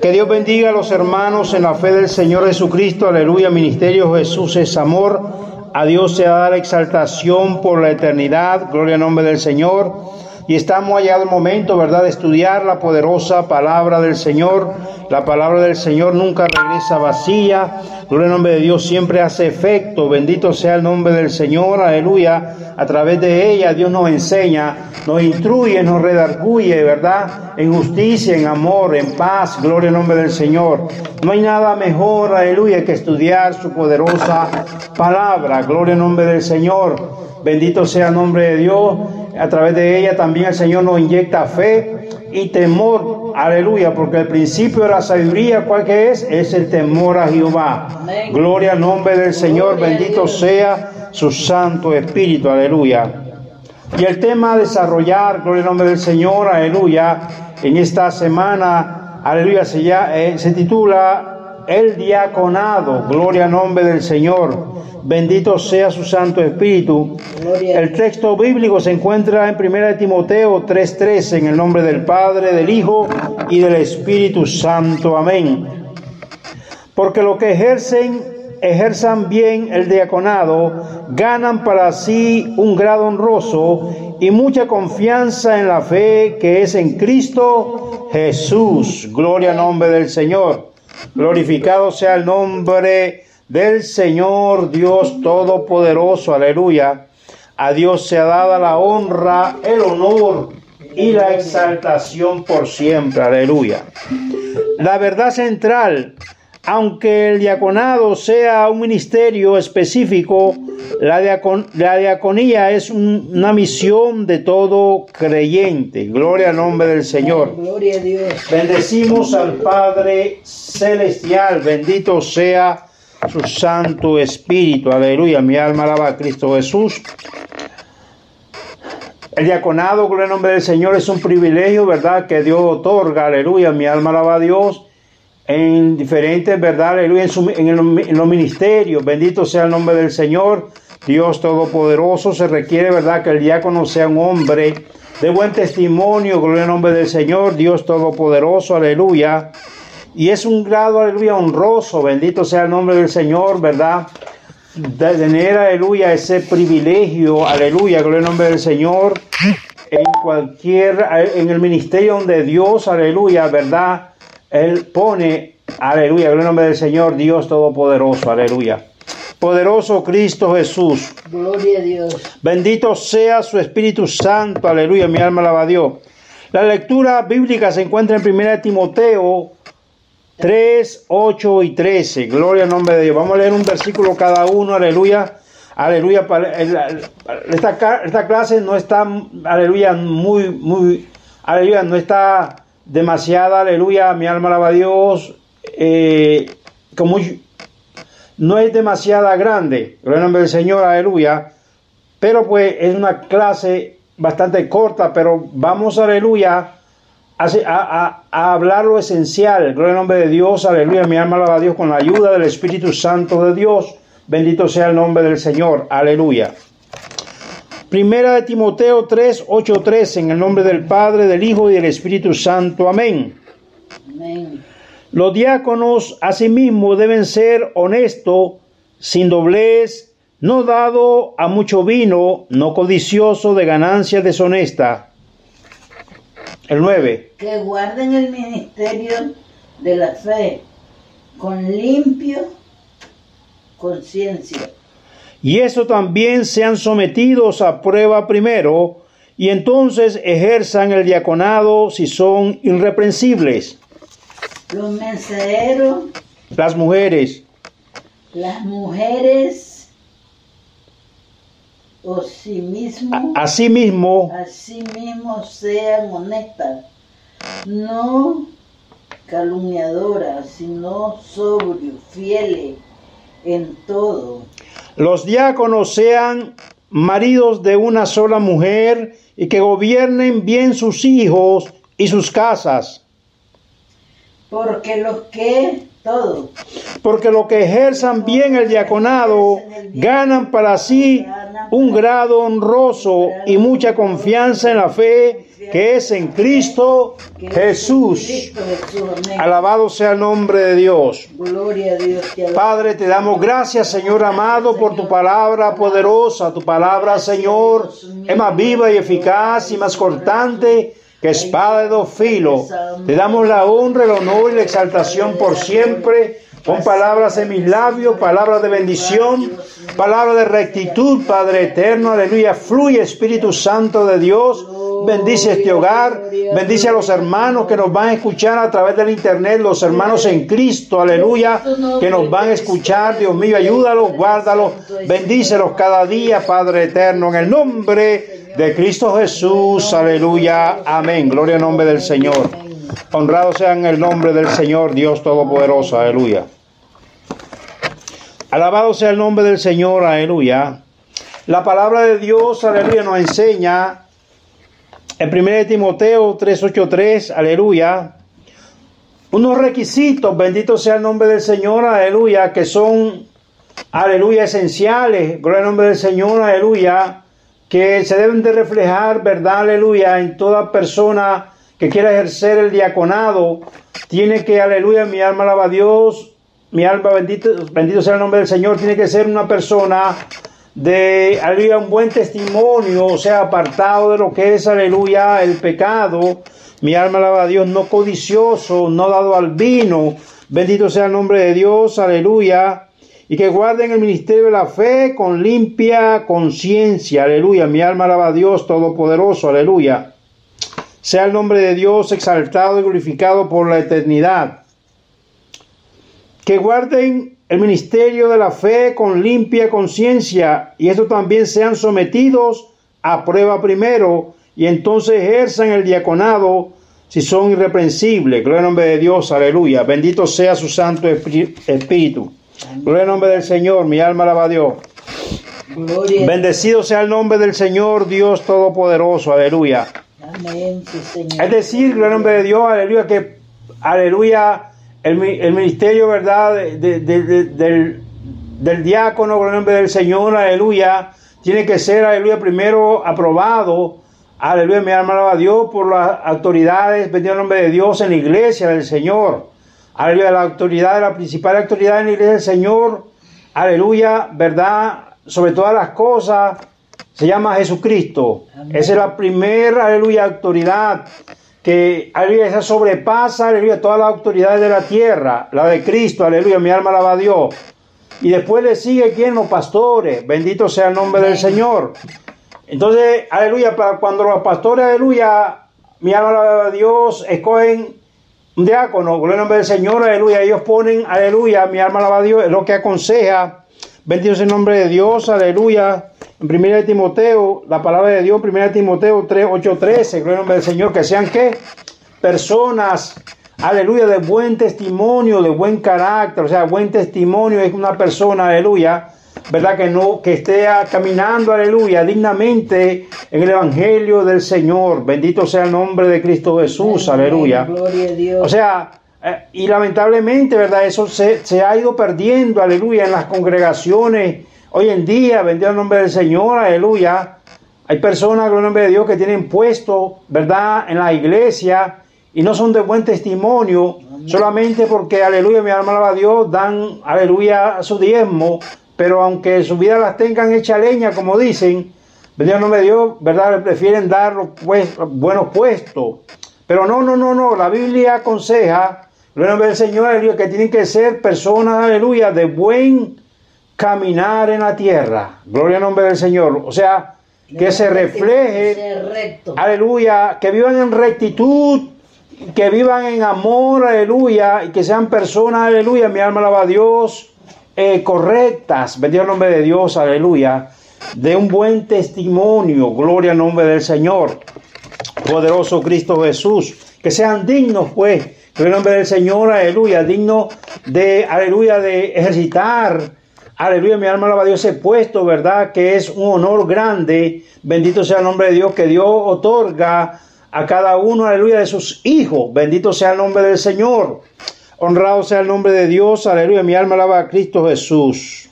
Que Dios bendiga a los hermanos en la fe del Señor Jesucristo. Aleluya. Ministerio Jesús es amor. A Dios se la exaltación por la eternidad. Gloria al nombre del Señor. Y estamos allá el momento, ¿verdad?, de estudiar la poderosa palabra del Señor. La palabra del Señor nunca regresa vacía. Gloria al nombre de Dios siempre hace efecto. Bendito sea el nombre del Señor. Aleluya. A través de ella Dios nos enseña, nos instruye, nos redarguye, ¿verdad? En justicia, en amor, en paz. Gloria al nombre del Señor. No hay nada mejor, aleluya, que estudiar su poderosa palabra. Gloria al nombre del Señor. Bendito sea el nombre de Dios. A través de ella también el Señor nos inyecta fe y temor. Aleluya, porque el principio de la sabiduría, ¿cuál que es? Es el temor a Jehová. Gloria al nombre del Señor. Bendito sea su Santo Espíritu. Aleluya. Y el tema a desarrollar, gloria al nombre del Señor, aleluya, en esta semana, aleluya, se, ya, eh, se titula El diaconado, gloria al nombre del Señor. Bendito sea su Santo Espíritu. El texto bíblico se encuentra en 1 Timoteo 3:13 en el nombre del Padre, del Hijo y del Espíritu Santo. Amén. Porque lo que ejercen, ejerzan bien el diaconado, ganan para sí un grado honroso y mucha confianza en la fe que es en Cristo Jesús. Gloria al nombre del Señor. Glorificado sea el nombre del Señor Dios Todopoderoso. Aleluya. A Dios se ha dado la honra, el honor y la exaltación por siempre. Aleluya. La verdad central, aunque el diaconado sea un ministerio específico, la, la diaconía es una misión de todo creyente. Gloria al nombre del Señor. Gloria a Dios. Bendecimos al Padre Celestial. Bendito sea su Santo Espíritu. Aleluya. Mi alma alaba a Cristo Jesús. El diaconado, con el nombre del Señor, es un privilegio, ¿verdad? Que Dios otorga. Aleluya. Mi alma alaba a Dios. En diferentes, ¿verdad? Aleluya. En, los ministerios. Bendito sea el nombre del Señor. Dios Todopoderoso. Se requiere, ¿verdad? Que el diácono sea un hombre de buen testimonio. Gloria al nombre del Señor. Dios Todopoderoso. Aleluya. Y es un grado, aleluya, honroso, bendito sea el nombre del Señor, ¿verdad? De tener, aleluya, ese privilegio, aleluya, gloria al nombre del Señor, en cualquier, en el ministerio donde Dios, aleluya, ¿verdad? Él pone, aleluya, gloria al nombre del Señor, Dios Todopoderoso, aleluya. Poderoso Cristo Jesús. Gloria a Dios. Bendito sea su Espíritu Santo, aleluya, mi alma alaba a Dios. La lectura bíblica se encuentra en 1 Timoteo 3, 8 y 13. Gloria al nombre de Dios. Vamos a leer un versículo cada uno. Aleluya. Aleluya. Esta, esta clase no está, aleluya, muy, muy, aleluya, no está demasiada, aleluya, mi alma alaba a Dios, eh, como no es demasiada grande, nombre del Señor, aleluya, pero pues es una clase bastante corta, pero vamos, aleluya, a, hablar lo esencial. Gloria al nombre de Dios, aleluya. Mi alma alaba a Dios con la ayuda del Espíritu Santo de Dios. Bendito sea el nombre del Señor, aleluya. Primera de Timoteo 3, 8, 13, en el nombre del Padre, del Hijo y del Espíritu Santo. Amén. Amén. Los diáconos asimismo deben ser honestos, sin doblez, no dado a mucho vino, no codicioso de ganancias deshonestas el 9. Que guarden el ministerio de la fe con limpio conciencia. Y eso también sean sometidos a prueba primero, y entonces ejerzan el diaconado si son irreprensibles. Los mensajeros. Las mujeres. Las mujeres o sí mismo, asimismo, asimismo sean honestas, no calumniadora, sino sobrio, fiel en todo. Los diáconos sean maridos de una sola mujer y que gobiernen bien sus hijos y sus casas. Porque los que, todo, Porque los que ejerzan bien el diaconado ganan para sí un grado honroso y mucha confianza en la fe que es en Cristo Jesús. Alabado sea el nombre de Dios. Padre, te damos gracias, Señor amado, por tu palabra poderosa. Tu palabra, Señor, es más viva y eficaz y más cortante que espada de dos filos. Te damos la honra, el honor y la exaltación por siempre. Con palabras en mis labios, palabras de bendición, palabras de rectitud, Padre eterno, aleluya. Fluye Espíritu Santo de Dios. Bendice este hogar, bendice a los hermanos que nos van a escuchar a través del internet, los hermanos en Cristo, aleluya, que nos van a escuchar, Dios mío, ayúdalos, guárdalos, bendícelos cada día, Padre eterno, en el nombre de Cristo Jesús, aleluya, amén, gloria al nombre del Señor. Honrado sea en el nombre del Señor, Dios Todopoderoso, aleluya. Alabado sea el nombre del Señor, aleluya. La palabra de Dios, aleluya, nos enseña en 1 Timoteo 3:83, aleluya, unos requisitos, bendito sea el nombre del Señor, aleluya, que son, aleluya, esenciales, gloria al nombre del Señor, aleluya, que se deben de reflejar, verdad, aleluya, en toda persona que quiera ejercer el diaconado, tiene que, aleluya, mi alma alaba a Dios, mi alma bendito, bendito sea el nombre del Señor, tiene que ser una persona de, aleluya, un buen testimonio, o sea, apartado de lo que es, aleluya, el pecado. Mi alma alaba a Dios, no codicioso, no dado al vino. Bendito sea el nombre de Dios, aleluya. Y que guarden el ministerio de la fe con limpia conciencia, aleluya. Mi alma alaba a Dios Todopoderoso, aleluya. Sea el nombre de Dios exaltado y glorificado por la eternidad. Que guarden el ministerio de la fe con limpia conciencia y estos también sean sometidos a prueba primero y entonces ejerzan el diaconado si son irreprensibles. Gloria al nombre de Dios, aleluya. Bendito sea su Santo Espí- Espíritu. Gloria al nombre del Señor, mi alma alaba a Dios. Gloria. Bendecido sea el nombre del Señor, Dios Todopoderoso, aleluya. Es decir, gloria nombre de Dios, aleluya, que, aleluya, el, el ministerio, ¿verdad?, de- de- de- de- del, del diácono, gloria nombre del Señor, aleluya, tiene que ser, aleluya, primero aprobado, aleluya, mi alma a Dios por las autoridades, bendito el nombre de Dios en la iglesia del Señor, aleluya, la autoridad, la principal autoridad en la iglesia del Señor, aleluya, ¿verdad?, sobre todas las cosas, se llama Jesucristo. Amén. Esa es la primera, aleluya, autoridad que, aleluya, esa sobrepasa, aleluya, todas las autoridades de la tierra, la de Cristo, aleluya, mi alma alaba a Dios. Y después le sigue quién, los pastores, bendito sea el nombre del Señor. Entonces, aleluya, para cuando los pastores, aleluya, mi alma alaba a Dios, escogen un diácono, gloria al nombre del Señor, aleluya, ellos ponen, aleluya, mi alma alaba a Dios, es lo que aconseja, bendito sea el nombre de Dios, aleluya, en 1 de Timoteo, la palabra de Dios, 1 de Timoteo 3, 8, 13, gloria al nombre del Señor, que sean qué, personas, aleluya, de buen testimonio, de buen carácter, o sea, buen testimonio es una persona, aleluya, verdad que no, que esté caminando, aleluya, dignamente en el evangelio del Señor, bendito sea el nombre de Cristo Jesús, Amén. aleluya. Gloria a Dios. O sea, eh, y lamentablemente, ¿verdad? Eso se, se ha ido perdiendo, aleluya, en las congregaciones. Hoy en día, bendito el nombre del Señor, aleluya. Hay personas, gloria al nombre de Dios, que tienen puesto, ¿verdad?, en la iglesia y no son de buen testimonio, solamente porque, aleluya, mi alma alaba a Dios, dan, aleluya, su diezmo, pero aunque su vida las tengan hecha leña, como dicen, bendito el nombre de Dios, ¿verdad?, prefieren dar los pues- buenos puestos. Pero no, no, no, no. La Biblia aconseja, gloria al nombre del Señor, aleluya, que tienen que ser personas, aleluya, de buen caminar en la tierra. Gloria al nombre del Señor. O sea, que se refleje, aleluya, que vivan en rectitud, que vivan en amor, aleluya, y que sean personas, aleluya, mi alma alaba a Dios, eh, correctas, bendito el nombre de Dios, aleluya, de un buen testimonio, gloria al nombre del Señor. Poderoso Cristo Jesús, que sean dignos, pues, en el nombre del Señor, aleluya, dignos de, aleluya, de ejercitar, aleluya, mi alma alaba a Dios ese puesto, ¿verdad? Que es un honor grande, bendito sea el nombre de Dios, que Dios otorga a cada uno, aleluya, de sus hijos, bendito sea el nombre del Señor. Honrado sea el nombre de Dios, aleluya, mi alma alaba a Cristo Jesús.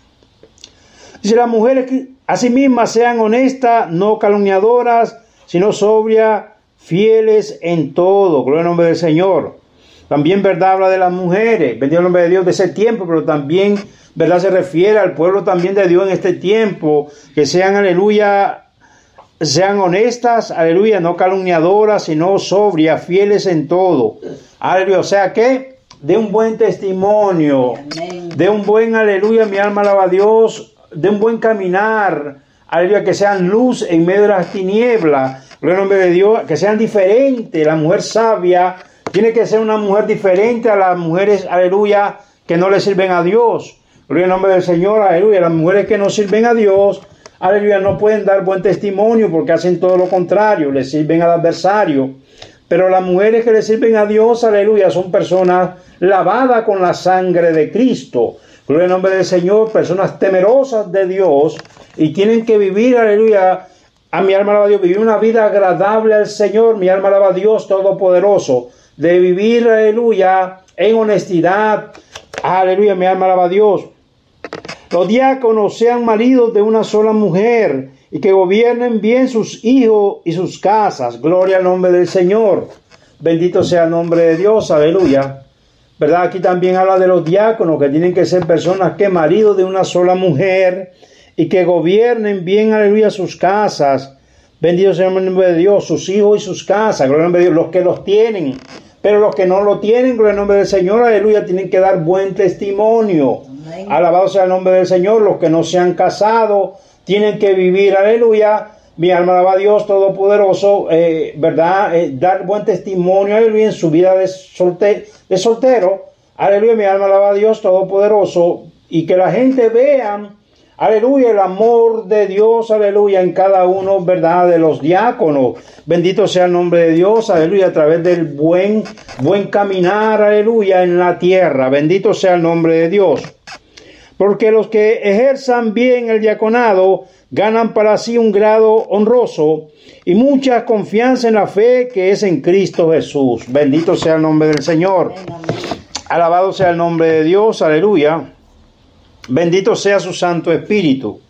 Dice las mujeres que asimismas sean honestas, no calumniadoras, sino sobrias, fieles en todo. Gloria al nombre del Señor. También, ¿verdad? Habla de las mujeres. Bendito el nombre de Dios de ese tiempo, pero también, ¿verdad? Se refiere al pueblo también de Dios en este tiempo. Que sean, aleluya, sean honestas, aleluya, no calumniadoras, sino sobrias, fieles en todo. Aleluya. O sea que de un buen testimonio, de un buen aleluya, mi alma alaba a Dios, de un buen caminar, aleluya, que sean luz en medio de las tinieblas, gloria nombre de Dios, que sean diferentes, la mujer sabia tiene que ser una mujer diferente a las mujeres, aleluya, que no le sirven a Dios, gloria en nombre del Señor, aleluya, las mujeres que no sirven a Dios, aleluya, no pueden dar buen testimonio porque hacen todo lo contrario, le sirven al adversario. Pero las mujeres que le sirven a Dios, aleluya, son personas lavadas con la sangre de Cristo. Gloria al nombre del Señor, personas temerosas de Dios y tienen que vivir, aleluya, a mi alma alaba a Dios, vivir una vida agradable al Señor, mi alma alaba a Dios Todopoderoso, de vivir, aleluya, en honestidad, aleluya, mi alma alaba a Dios. Los diáconos sean maridos de una sola mujer y que gobiernen bien sus hijos y sus casas. Gloria al nombre del Señor. Bendito sea el nombre de Dios. Aleluya. ¿Verdad? Aquí también habla de los diáconos, que tienen que ser personas que maridos de una sola mujer y que gobiernen bien, aleluya, sus casas. Bendito sea el nombre de Dios, sus hijos y sus casas. Gloria al nombre de Dios, los que los tienen. Pero los que no lo tienen, gloria al nombre del Señor, aleluya, tienen que dar buen testimonio. Alabado sea el nombre del Señor, los que no se han casado, tienen que vivir, aleluya. Mi alma alaba a Dios Todopoderoso, eh, ¿verdad? Eh, dar buen testimonio, aleluya, en su vida de, de soltero. Aleluya, mi alma alaba a Dios Todopoderoso. Y que la gente vea, aleluya, el amor de Dios, aleluya, en cada uno, ¿verdad? De los diáconos. Bendito sea el nombre de Dios, aleluya, a través del buen, buen caminar, aleluya, en la tierra. Bendito sea el nombre de Dios porque los que ejerzan bien el diaconado ganan para sí un grado honroso y mucha confianza en la fe que es en Cristo Jesús. Bendito sea el nombre del Señor. Alabado sea el nombre de Dios, aleluya. Bendito sea su Santo Espíritu.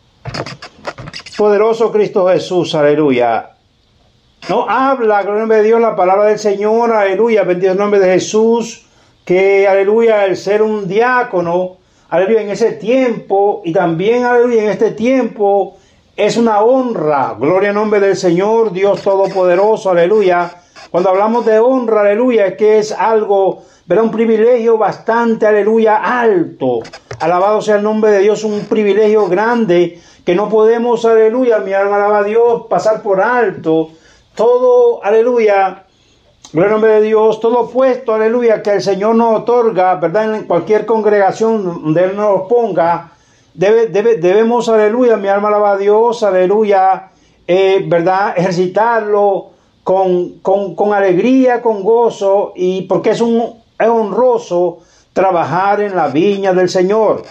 Poderoso Cristo Jesús, aleluya. No habla, gloria nombre de Dios, la palabra del Señor, aleluya. Bendito el nombre de Jesús, que aleluya, el ser un diácono aleluya, en ese tiempo y también, aleluya, en este tiempo es una honra. Gloria al nombre del Señor, Dios Todopoderoso, aleluya. Cuando hablamos de honra, aleluya, es que es algo, verá, un privilegio bastante, aleluya, alto. Alabado sea el nombre de Dios, un privilegio grande que no podemos, aleluya, mi alma alaba a Dios, pasar por alto. Todo, aleluya, Gloria nombre de Dios, todo puesto, aleluya, que el Señor nos otorga, ¿verdad? En cualquier congregación donde Él nos ponga, debe, debemos, aleluya, mi alma alaba a Dios, aleluya, eh, ¿verdad? Ejercitarlo con, con, alegría, con gozo, y porque es, un, es honroso trabajar en la viña del Señor.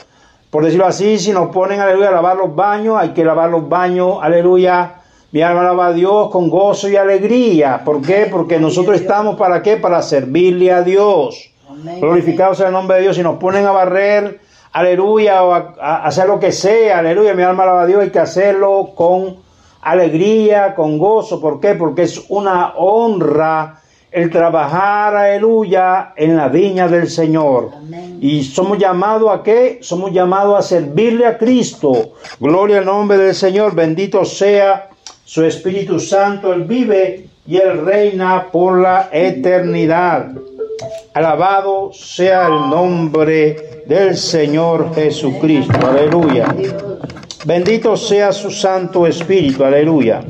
Por decirlo así, si nos ponen, aleluya, a lavar los baños, hay que lavar los baños, aleluya, mi alma alaba a Dios con gozo y alegría. ¿Por qué? Porque nosotros estamos para qué? Para servirle a Dios. Glorificado sea el nombre de Dios. Si nos ponen a barrer, aleluya, o a, hacer lo que sea, aleluya, mi alma alaba a Dios, hay que hacerlo con alegría, con gozo. ¿Por qué? Porque es una honra el trabajar, aleluya, en la viña del Señor. Y somos llamados a qué? Somos llamados a servirle a Cristo. Gloria al nombre del Señor. Bendito sea su Espíritu Santo, Él vive y Él reina por la eternidad. Alabado sea el nombre del Señor Jesucristo. Aleluya. Bendito sea su Santo Espíritu. Aleluya.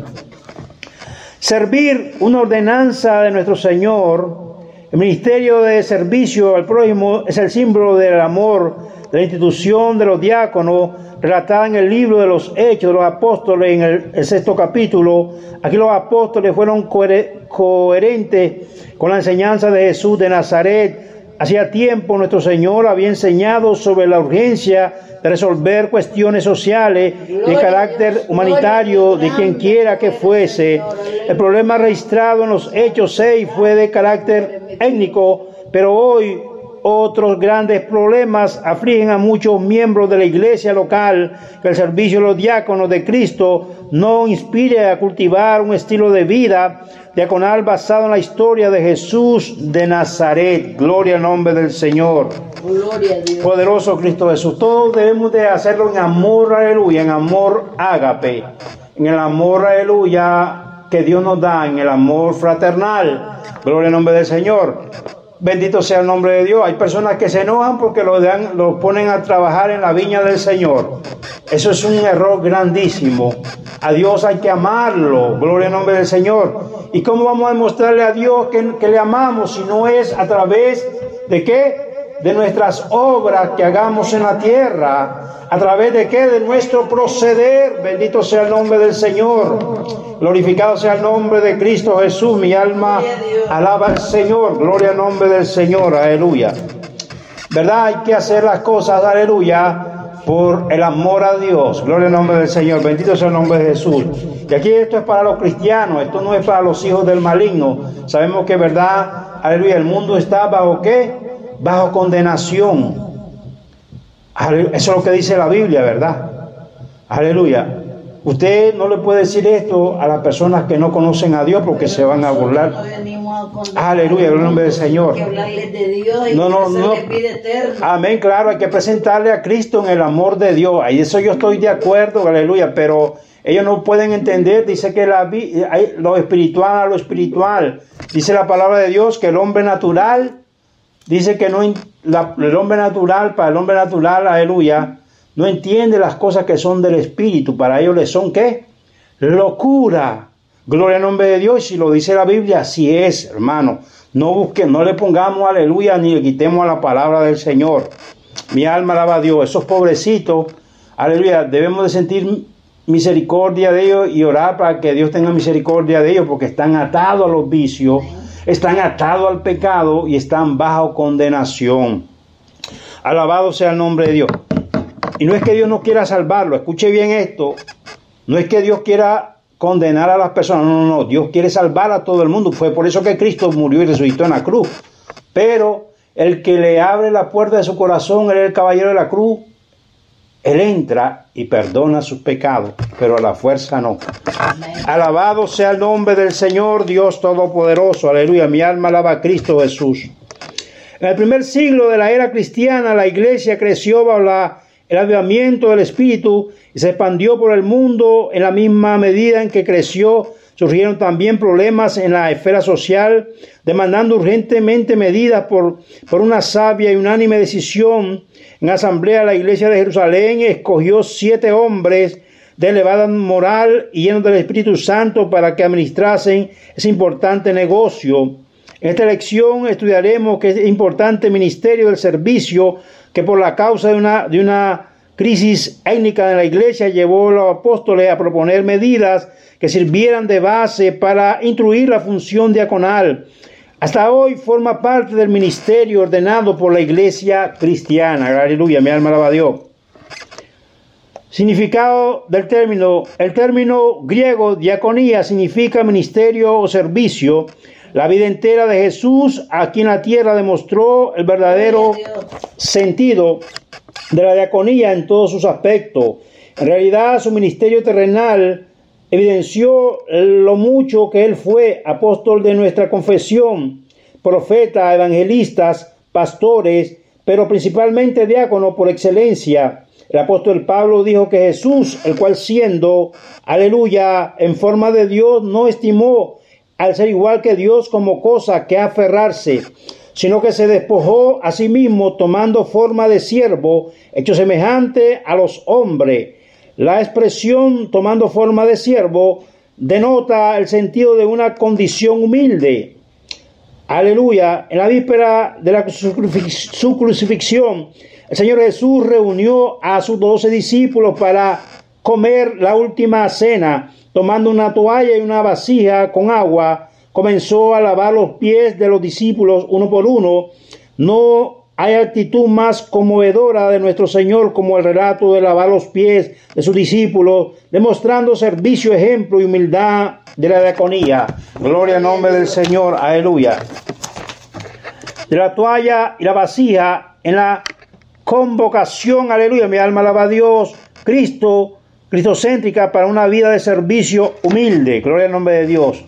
Servir una ordenanza de nuestro Señor, el ministerio de servicio al prójimo es el símbolo del amor de la institución de los diáconos relatada en el libro de los Hechos de los Apóstoles, en el, sexto capítulo. Aquí los apóstoles fueron coherentes con la enseñanza de Jesús de Nazaret. Hacía tiempo nuestro Señor había enseñado sobre la urgencia de resolver cuestiones sociales de carácter humanitario de quien quiera que fuese. El problema registrado en los Hechos 6 fue de carácter étnico, pero hoy otros grandes problemas afligen a muchos miembros de la iglesia local, que el servicio de los diáconos de Cristo no inspire a cultivar un estilo de vida diaconal basado en la historia de Jesús de Nazaret. Gloria al nombre del Señor. Gloria a Dios. Poderoso Cristo Jesús. Todos debemos de hacerlo en amor, aleluya, en amor ágape, en el amor, aleluya, que Dios nos da, en el amor fraternal. Gloria al nombre del Señor. Bendito sea el nombre de Dios. Hay personas que se enojan porque lo, dan, lo ponen a trabajar en la viña del Señor. Eso es un error grandísimo. A Dios hay que amarlo. Gloria al nombre del Señor. ¿Y cómo vamos a demostrarle a Dios que le amamos si no es a través de qué? De nuestras obras que hagamos en la tierra. ¿A través de qué? De nuestro proceder. Bendito sea el nombre del Señor. Glorificado sea el nombre de Cristo Jesús. Mi alma alaba al Señor. Gloria al nombre del Señor. Aleluya. ¿Verdad? Hay que hacer las cosas, aleluya, por el amor a Dios. Gloria al nombre del Señor. Bendito sea el nombre de Jesús. Y aquí esto es para los cristianos, esto no es para los hijos del maligno. Sabemos que, verdad, aleluya, el mundo está bajo qué? Bajo condenación. Eso es lo que dice la Biblia, ¿verdad? Aleluya. Usted no le puede decir esto a las personas que no conocen a Dios porque se van a burlar. Aleluya, en el nombre del Señor. no, no, no. Amén, claro, hay que presentarle a Cristo en el amor de Dios. Ahí eso yo estoy de acuerdo, aleluya, pero ellos no pueden entender, dice que la, lo espiritual a lo espiritual. Dice la palabra de Dios que el hombre natural Dice que no, el hombre natural, para el hombre natural, aleluya, no entiende las cosas que son del Espíritu. Para ellos le son qué? Locura. Gloria al nombre de Dios. Y si lo dice la Biblia, así es, hermano. No busquen, no le pongamos aleluya ni le quitemos a la palabra del Señor. Mi alma alaba a Dios. Esos pobrecitos, aleluya, debemos de sentir misericordia de ellos y orar para que Dios tenga misericordia de ellos porque están atados a los vicios están atados al pecado y están bajo condenación. Alabado sea el nombre de Dios. Y no es que Dios no quiera salvarlo, escuche bien esto, no es que Dios quiera condenar a las personas, no, no, no, Dios quiere salvar a todo el mundo, fue por eso que Cristo murió y resucitó en la cruz. Pero el que le abre la puerta de su corazón, él es el caballero de la cruz, él entra y perdona sus pecados, pero a la fuerza no. Alabado sea el nombre del Señor Dios Todopoderoso. Aleluya. Mi alma alaba a Cristo Jesús. En el primer siglo de la era cristiana, la iglesia creció bajo el avivamiento del Espíritu y se expandió por el mundo en la misma medida en que creció. Surgieron también problemas en la esfera social, demandando urgentemente medidas por, por una sabia y unánime decisión en asamblea la iglesia de Jerusalén escogió siete hombres de elevada moral y llenos del Espíritu Santo para que administrasen ese importante negocio. En esta lección estudiaremos que es importante ministerio del servicio que por la causa de una, de una crisis étnica de la iglesia llevó a los apóstoles a proponer medidas que sirvieran de base para instruir la función diaconal hasta hoy forma parte del ministerio ordenado por la iglesia cristiana. Aleluya, mi alma alaba a Dios. Significado del término. El término griego diaconía significa ministerio o servicio. La vida entera de Jesús aquí en la tierra demostró el verdadero sentido de la diaconía en todos sus aspectos. En realidad su ministerio terrenal evidenció lo mucho que él fue apóstol de nuestra confesión, profeta, evangelistas, pastores, pero principalmente diácono por excelencia. El apóstol Pablo dijo que Jesús, el cual siendo, aleluya, en forma de Dios, no estimó al ser igual que Dios como cosa que aferrarse, sino que se despojó a sí mismo tomando forma de siervo, hecho semejante a los hombres la expresión tomando forma de siervo denota el sentido de una condición humilde. Aleluya. En la víspera de la, su crucifixión, el Señor Jesús reunió a sus doce discípulos para comer la última cena. Tomando una toalla y una vasija con agua, comenzó a lavar los pies de los discípulos uno por uno. No hay actitud más conmovedora de nuestro Señor como el relato de lavar los pies de sus discípulos, demostrando servicio, ejemplo y humildad de la diaconía. Gloria al nombre del Señor, aleluya. De la toalla y la vasija en la convocación, aleluya, mi alma alaba a Dios, Cristo, cristocéntrica para una vida de servicio humilde. Gloria al nombre de Dios.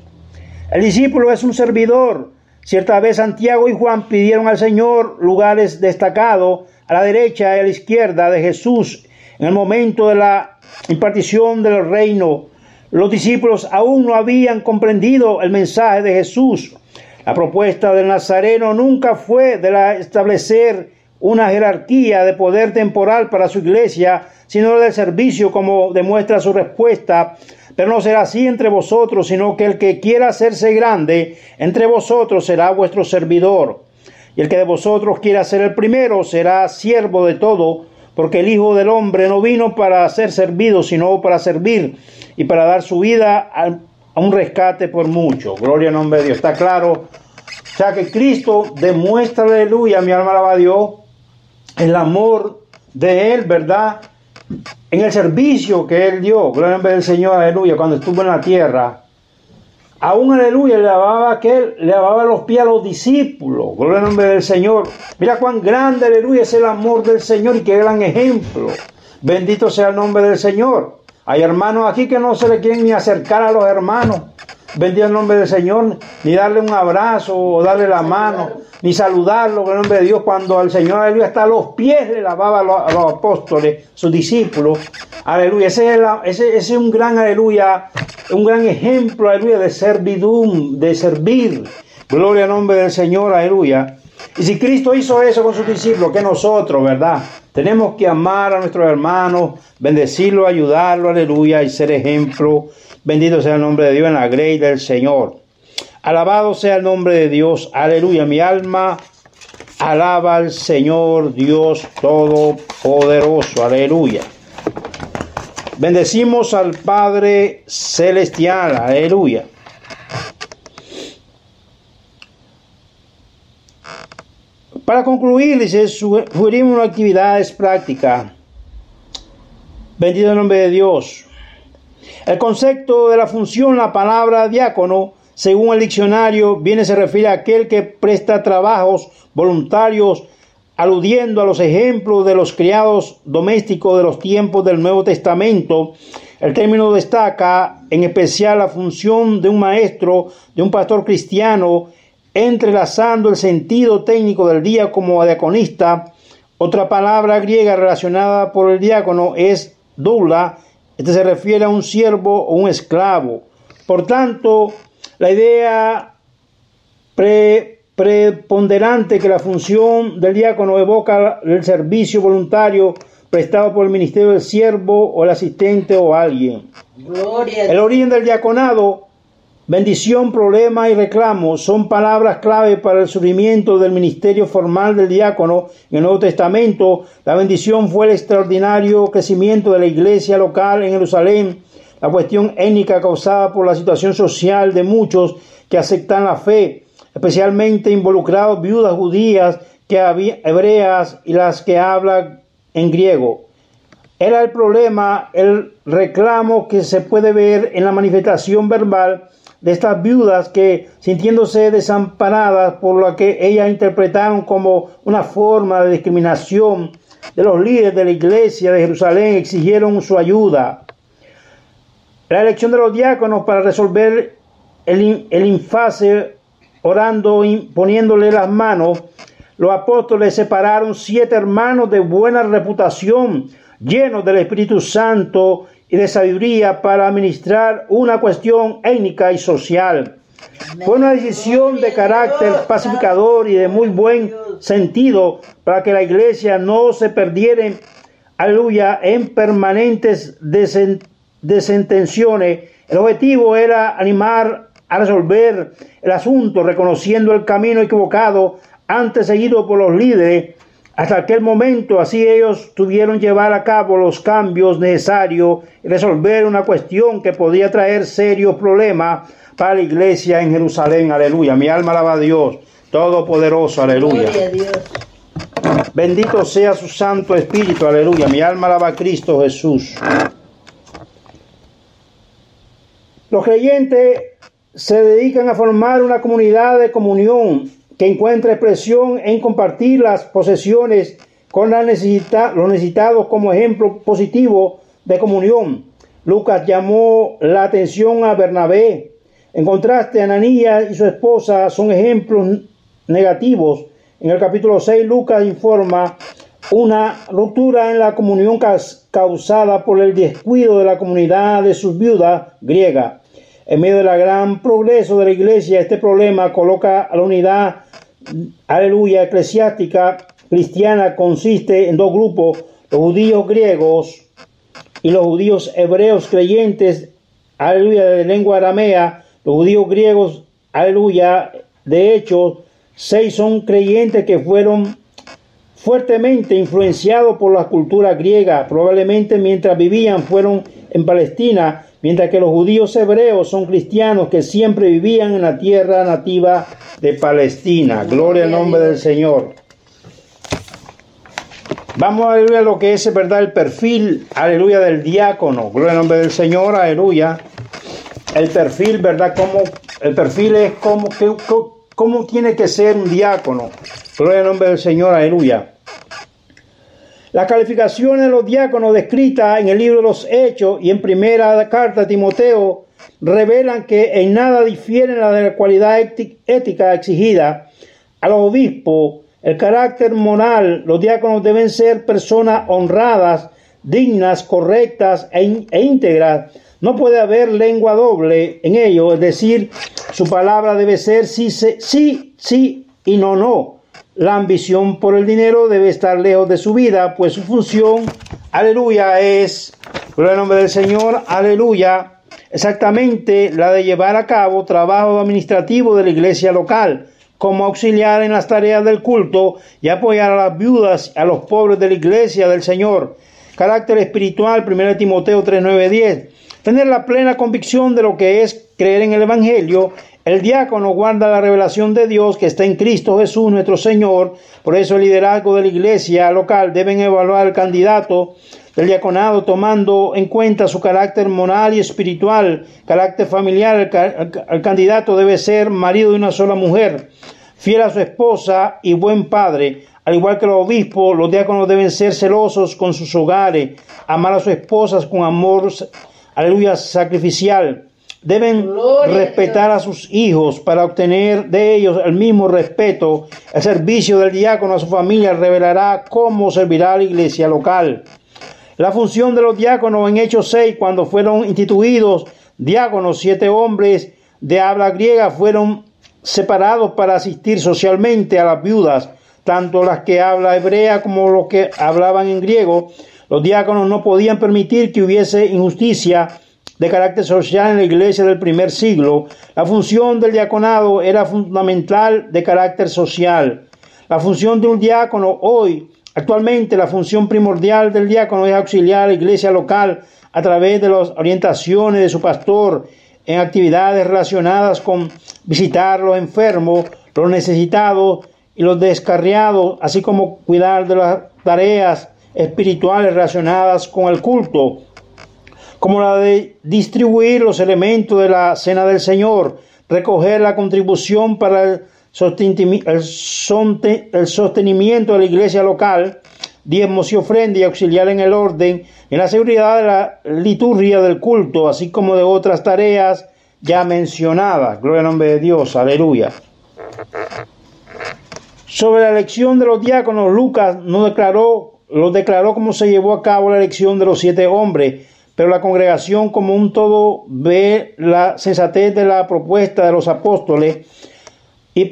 El discípulo es un servidor. Cierta vez Santiago y Juan pidieron al Señor lugares destacados a la derecha y a la izquierda de Jesús en el momento de la impartición del reino. Los discípulos aún no habían comprendido el mensaje de Jesús. La propuesta del Nazareno nunca fue de la establecer una jerarquía de poder temporal para su iglesia, sino del servicio como demuestra su respuesta pero no será así entre vosotros, sino que el que quiera hacerse grande entre vosotros será vuestro servidor. Y el que de vosotros quiera ser el primero será siervo de todo, porque el Hijo del Hombre no vino para ser servido, sino para servir y para dar su vida a, un rescate por mucho. Gloria al nombre de Dios. Está claro. O sea que Cristo demuestra, aleluya, mi alma alaba a Dios, el amor de Él, ¿verdad? En el servicio que él dio, gloria al del Señor, aleluya, cuando estuvo en la tierra, aún aleluya, le lavaba aquel, le lavaba los pies a los discípulos, gloria al nombre del Señor. Mira cuán grande, aleluya, es el amor del Señor y qué gran ejemplo. Bendito sea el nombre del Señor. Hay hermanos aquí que no se le quieren ni acercar a los hermanos. Bendito el nombre del Señor, ni darle un abrazo o darle la mano ni saludarlo en nombre de Dios cuando al Señor, aleluya, hasta los pies le lavaba a los, apóstoles, sus discípulos. Aleluya, ese es, ese, es un gran, aleluya, un gran ejemplo, aleluya, de servidum, de servir. Gloria al nombre del Señor, aleluya. Y si Cristo hizo eso con sus discípulos, que nosotros, ¿verdad? Tenemos que amar a nuestros hermanos, bendecirlo, ayudarlo, aleluya, y ser ejemplo. Bendito sea el nombre de Dios en la grey del Señor. Alabado sea el nombre de Dios. Aleluya. Mi alma alaba al Señor Dios Todopoderoso. Aleluya. Bendecimos al Padre Celestial. Aleluya. Para concluir, dice, sugerimos una actividad práctica. Bendito el nombre de Dios. El concepto de la función, la palabra diácono, según el diccionario, viene se refiere a aquel que presta trabajos voluntarios, aludiendo a los ejemplos de los criados domésticos de los tiempos del Nuevo Testamento. El término destaca en especial la función de un maestro, de un pastor cristiano, entrelazando el sentido técnico del día como diaconista. Otra palabra griega relacionada por el diácono es doula. Este se refiere a un siervo o un esclavo. Por tanto, la idea preponderante que la función del diácono evoca el servicio voluntario prestado por el ministerio del siervo o el asistente o alguien. El origen del diaconado, bendición, problema y reclamo son palabras clave para el surgimiento del ministerio formal del diácono en el Nuevo Testamento. La bendición fue el extraordinario crecimiento de la iglesia local en Jerusalén la cuestión étnica causada por la situación social de muchos que aceptan la fe, especialmente involucrados viudas judías, que hebreas y las que hablan en griego. Era el problema, el reclamo que se puede ver en la manifestación verbal de estas viudas que, sintiéndose desamparadas por lo que ellas interpretaron como una forma de discriminación de los líderes de la iglesia de Jerusalén, exigieron su ayuda. La elección de los diáconos para resolver el, el infase, orando y poniéndole las manos, los apóstoles separaron siete hermanos de buena reputación, llenos del Espíritu Santo y de sabiduría para administrar una cuestión étnica y social. Fue una decisión de carácter pacificador y de muy buen sentido para que la iglesia no se perdiera, aleluya, en permanentes desentenciones. El objetivo era animar a resolver el asunto, reconociendo el camino equivocado antes seguido por los líderes. Hasta aquel momento, así ellos tuvieron llevar a cabo los cambios necesarios y resolver una cuestión que podía traer serios problemas para la iglesia en Jerusalén. Aleluya. Mi alma alaba a Dios. Todopoderoso. Aleluya. Bendito sea su Santo Espíritu. Aleluya. Mi alma alaba a Cristo Jesús. Los creyentes se dedican a formar una comunidad de comunión que encuentra expresión en compartir las posesiones con la necesita, los necesitados como ejemplo positivo de comunión. Lucas llamó la atención a Bernabé. En contraste, Ananías y su esposa son ejemplos negativos. En el capítulo 6, Lucas informa una ruptura en la comunión causada por el descuido de la comunidad de sus viudas griegas. En medio del gran progreso de la iglesia, este problema coloca a la unidad, aleluya, eclesiástica cristiana consiste en dos grupos, los judíos griegos y los judíos hebreos creyentes, aleluya, de lengua aramea, los judíos griegos, aleluya, de hecho, seis son creyentes que fueron fuertemente influenciados por la cultura griega, probablemente mientras vivían fueron en Palestina, mientras que los judíos hebreos son cristianos que siempre vivían en la tierra nativa de Palestina. Gloria al nombre del Señor. Vamos a ver lo que es, ¿verdad? El perfil, aleluya, del diácono. Gloria al nombre del Señor, aleluya. El perfil, ¿verdad? Como, el perfil es como, que, cómo tiene que ser un diácono. Gloria al nombre del Señor, aleluya. Las calificaciones de los diáconos descritas en el libro de los Hechos y en primera carta a Timoteo revelan que en nada difieren la de la cualidad ética exigida a los obispos, el carácter moral. Los diáconos deben ser personas honradas, dignas, correctas e, e íntegras. No puede haber lengua doble en ello, es decir, su palabra debe ser sí, sí, sí y no, no. La ambición por el dinero debe estar lejos de su vida, pues su función, aleluya, es, por el nombre del Señor, aleluya, exactamente la de llevar a cabo trabajo administrativo de la iglesia local, como auxiliar en las tareas del culto y apoyar a las viudas, a los pobres de la iglesia del Señor. Carácter espiritual, 1 Timoteo 3, 9, 10. Tener la plena convicción de lo que es creer en el Evangelio el diácono guarda la revelación de Dios que está en Cristo Jesús nuestro Señor. Por eso el liderazgo de la iglesia local deben evaluar al candidato del diaconado tomando en cuenta su carácter moral y espiritual, carácter familiar. El, el candidato debe ser marido de una sola mujer, fiel a su esposa y buen padre. Al igual que los obispos, los diáconos deben ser celosos con sus hogares, amar a sus esposas con amor, aleluya, sacrificial Deben respetar a sus hijos para obtener de ellos el mismo respeto. El servicio del diácono a su familia revelará cómo servirá a la iglesia local. La función de los diáconos en Hechos 6, cuando fueron instituidos diáconos, siete hombres de habla griega fueron separados para asistir socialmente a las viudas, tanto las que habla hebrea como los que hablaban en griego. Los diáconos no podían permitir que hubiese injusticia de carácter social en la iglesia del primer siglo, la función del diaconado era fundamental de carácter social. La función de un diácono hoy, actualmente la función primordial del diácono es auxiliar a la iglesia local a través de las orientaciones de su pastor en actividades relacionadas con visitar los enfermos, los necesitados y los descarriados, así como cuidar de las tareas espirituales relacionadas con el culto como la de distribuir los elementos de la cena del Señor, recoger la contribución para el sostenimiento de la iglesia local, diezmos y ofrenda y auxiliar en el orden, en la seguridad de la liturgia del culto, así como de otras tareas ya mencionadas. Gloria al nombre de Dios, aleluya. Sobre la elección de los diáconos, Lucas no declaró, lo declaró como se llevó a cabo la elección de los siete hombres, pero la congregación como un todo ve la sensatez de la propuesta de los apóstoles y,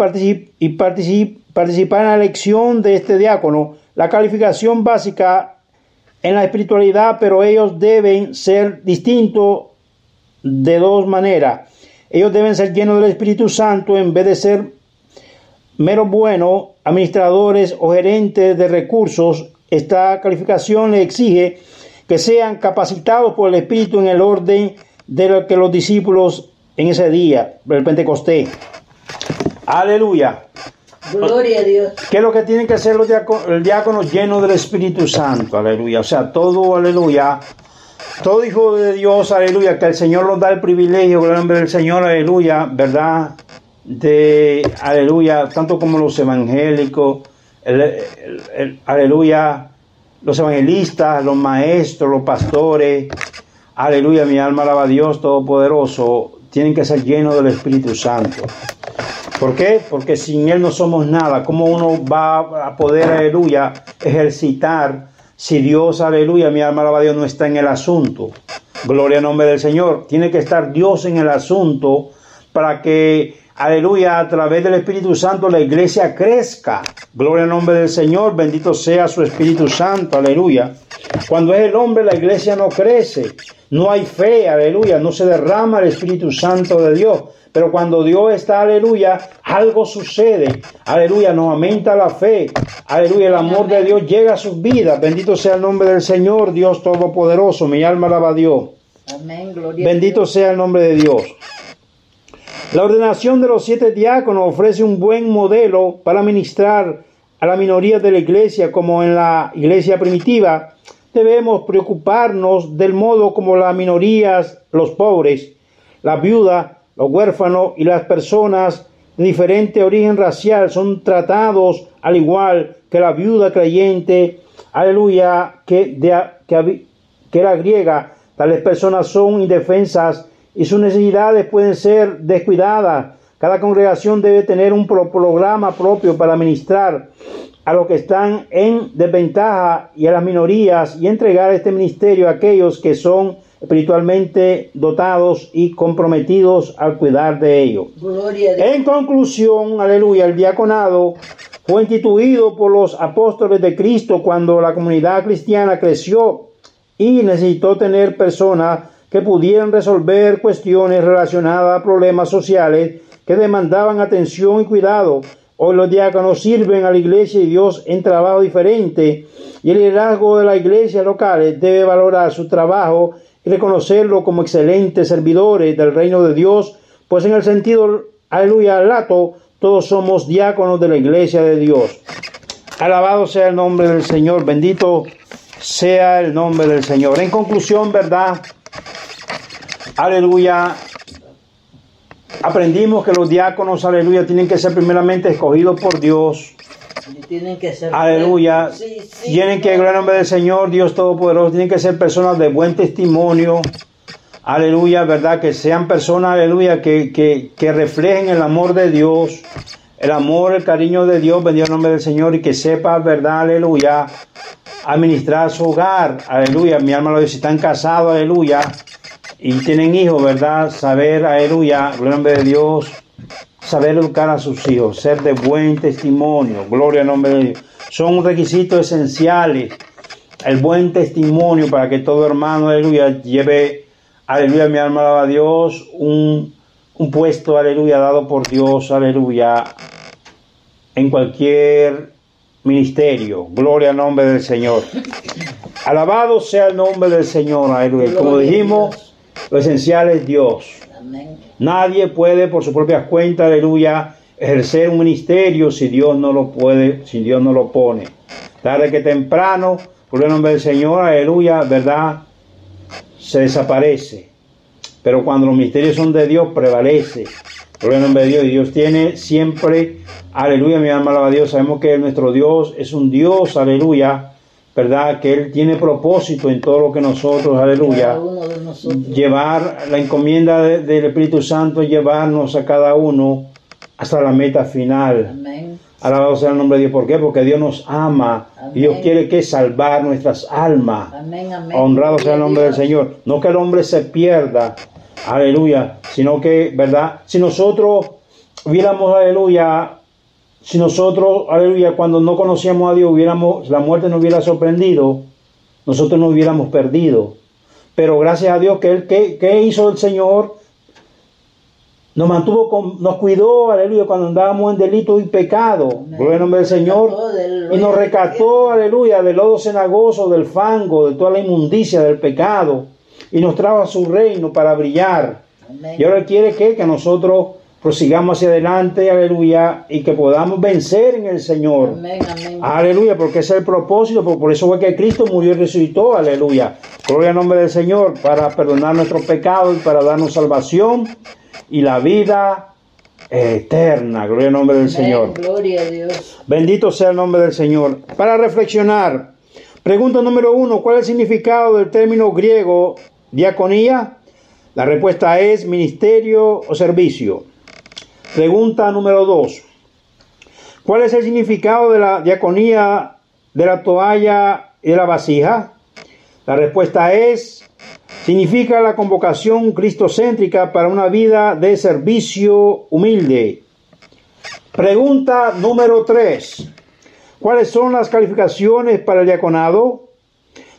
y participar en la elección de este diácono. La calificación básica en la espiritualidad, pero ellos deben ser distintos de dos maneras. Ellos deben ser llenos del Espíritu Santo en vez de ser meros buenos administradores o gerentes de recursos. Esta calificación le exige que sean capacitados por el Espíritu en el orden de lo que los discípulos en ese día del Pentecostés. Aleluya. Gloria a Dios. ¿Qué es lo que tienen que hacer los diáconos, el diácono lleno del Espíritu Santo? Aleluya. O sea, todo, aleluya. Todo hijo de Dios, aleluya, que el Señor nos da el privilegio, el nombre del Señor, aleluya, ¿verdad? De, aleluya, tanto como los evangélicos, aleluya, los evangelistas, los maestros, los pastores, aleluya, mi alma alaba a Dios Todopoderoso, tienen que ser llenos del Espíritu Santo. ¿Por qué? Porque sin Él no somos nada. ¿Cómo uno va a poder, aleluya, ejercitar si Dios, aleluya, mi alma alaba a Dios, no está en el asunto? Gloria al nombre del Señor. Tiene que estar Dios en el asunto para que, aleluya, a través del Espíritu Santo la iglesia crezca. Gloria al nombre del Señor. Bendito sea su Espíritu Santo. Aleluya. Cuando es el hombre, la iglesia no crece. No hay fe, aleluya. No se derrama el Espíritu Santo de Dios. Pero cuando Dios está, aleluya, algo sucede. Aleluya, nos aumenta la fe. Aleluya, el amor de Dios llega a sus vidas. Bendito sea el nombre del Señor, Dios Todopoderoso. Mi alma alaba a Dios. Amén, gloria Bendito sea el nombre de Dios. La ordenación de los siete diáconos ofrece un buen modelo para ministrar a la minoría de la iglesia como en la iglesia primitiva. Debemos preocuparnos del modo como las minorías, los pobres, las viudas, los huérfanos y las personas de diferente origen racial son tratados al igual que la viuda creyente, aleluya, que, que era griega. Tales personas son indefensas y sus necesidades pueden ser descuidadas. Cada congregación debe tener un programa propio para ministrar a los que están en desventaja y a las minorías y entregar este ministerio a aquellos que son espiritualmente dotados y comprometidos al cuidar de ellos. En conclusión, aleluya, el diaconado fue instituido por los apóstoles de Cristo cuando la comunidad cristiana creció y necesitó tener personas que pudieran resolver cuestiones relacionadas a problemas sociales que demandaban atención y cuidado. Hoy los diáconos sirven a la iglesia y Dios en trabajo diferente y el liderazgo de la iglesia locales debe valorar su trabajo y reconocerlo como excelentes servidores del reino de Dios, pues en el sentido, aleluya, lato, todos somos diáconos de la iglesia de Dios. Alabado sea el nombre del Señor, bendito sea el nombre del Señor. En conclusión, ¿verdad? Aleluya. Aprendimos que los diáconos, aleluya, tienen que ser primeramente escogidos por Dios tienen que ser Aleluya. tienen que, en el nombre del Señor, Dios Todopoderoso, tienen que ser personas de buen testimonio. Aleluya, ¿verdad? Que sean personas, aleluya, que, que, que reflejen el amor de Dios, el amor, el cariño de Dios, bendito el nombre del Señor, y que sepa, ¿verdad? Aleluya, administrar su hogar, aleluya. Mi alma lo dice, si están casados, aleluya, y tienen hijos, ¿verdad? Saber, aleluya, el nombre de Dios, saber educar a sus hijos, ser de buen testimonio, gloria al nombre de Dios. Son requisitos esenciales, el buen testimonio para que todo hermano, aleluya, lleve, aleluya, mi alma alaba a Dios, un, un puesto, aleluya, dado por Dios, aleluya, en cualquier ministerio. Gloria al nombre del Señor. Alabado sea el nombre del Señor, aleluya. Como dijimos, lo esencial es Dios. Nadie puede por su propia cuenta, aleluya, ejercer un ministerio si Dios no lo puede, si Dios no lo pone. Tarde que temprano, por el nombre del Señor, aleluya, verdad, se desaparece. Pero cuando los misterios son de Dios, prevalece. Por el nombre de Dios. Y Dios tiene siempre, aleluya, mi alma alaba a Dios. Sabemos que nuestro Dios es un Dios, aleluya, ¿verdad? Que Él tiene propósito en todo lo que nosotros, aleluya, llevar la encomienda del Espíritu Santo, llevarnos a cada uno hasta la meta final. Amén. Alabado sea el nombre de Dios. ¿Por qué? Porque Dios nos ama. Dios quiere que salvar nuestras almas. Amén, Honrado sea el nombre del Señor. No que el hombre se pierda. Aleluya. Sino que, ¿verdad? Si nosotros viéramos, aleluya, si nosotros, aleluya, cuando no conocíamos a Dios, hubiéramos, la muerte nos hubiera sorprendido, nosotros nos hubiéramos perdido. Pero gracias a Dios, que él, ¿qué, hizo el Señor? Nos mantuvo, con, nos cuidó, aleluya, cuando andábamos en delito y pecado. Gloria al nombre del Señor. Y nos recató, aleluya, del lodo cenagoso, del fango, de toda la inmundicia del pecado. Y nos trajo a su reino para brillar. Y ahora quiere que, que nosotros prosigamos hacia adelante, aleluya, y que podamos vencer en el Señor. Aleluya, porque ese es el propósito, por, eso fue que Cristo murió y resucitó, aleluya. Gloria al nombre del Señor, para perdonar nuestros pecados y para darnos salvación y la vida eterna. Gloria al nombre del Señor. Gloria a Dios. Bendito sea el nombre del Señor. Para reflexionar, pregunta número uno, ¿cuál es el significado del término griego diaconía? La respuesta es ministerio o servicio. Pregunta número dos, ¿cuál es el significado de la diaconía de la toalla y de la vasija? La respuesta es significa la convocación cristocéntrica para una vida de servicio humilde. Pregunta número 3. ¿Cuáles son las calificaciones para el diaconado?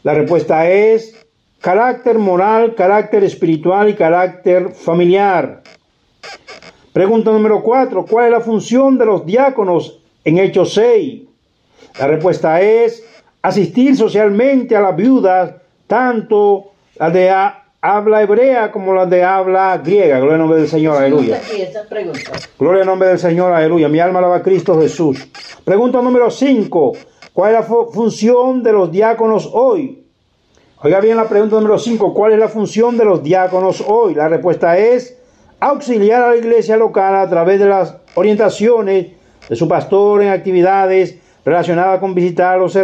La respuesta es carácter moral, carácter espiritual y carácter familiar. Pregunta número 4. ¿Cuál es la función de los diáconos en Hechos 6? La respuesta es asistir socialmente a las viudas, tanto la de habla hebrea como la de habla griega. Gloria al nombre del Señor, aleluya. Gloria al nombre del Señor, aleluya. Mi alma alaba a Cristo Jesús. Pregunta número 5. ¿Cuál es la función de los diáconos hoy? Oiga bien la pregunta número 5. ¿Cuál es la función de los diáconos hoy? La respuesta es auxiliar a la iglesia local a través de las orientaciones de su pastor en actividades relacionadas con visitar a los,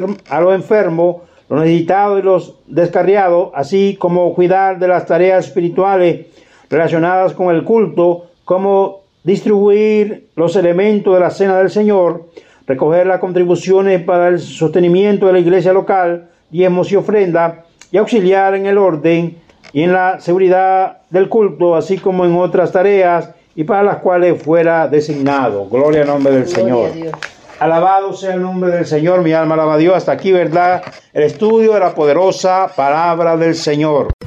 enfermos, los necesitados y los descarriados, así como cuidar de las tareas espirituales relacionadas con el culto, como distribuir los elementos de la cena del Señor, recoger las contribuciones para el sostenimiento de la iglesia local, diezmos y ofrenda, y auxiliar en el orden y en la seguridad del culto, así como en otras tareas y para las cuales fuera designado. Gloria al nombre del Señor. Alabado sea el nombre del Señor, mi alma alaba a Dios. Hasta aquí, ¿verdad? El estudio de la poderosa palabra del Señor.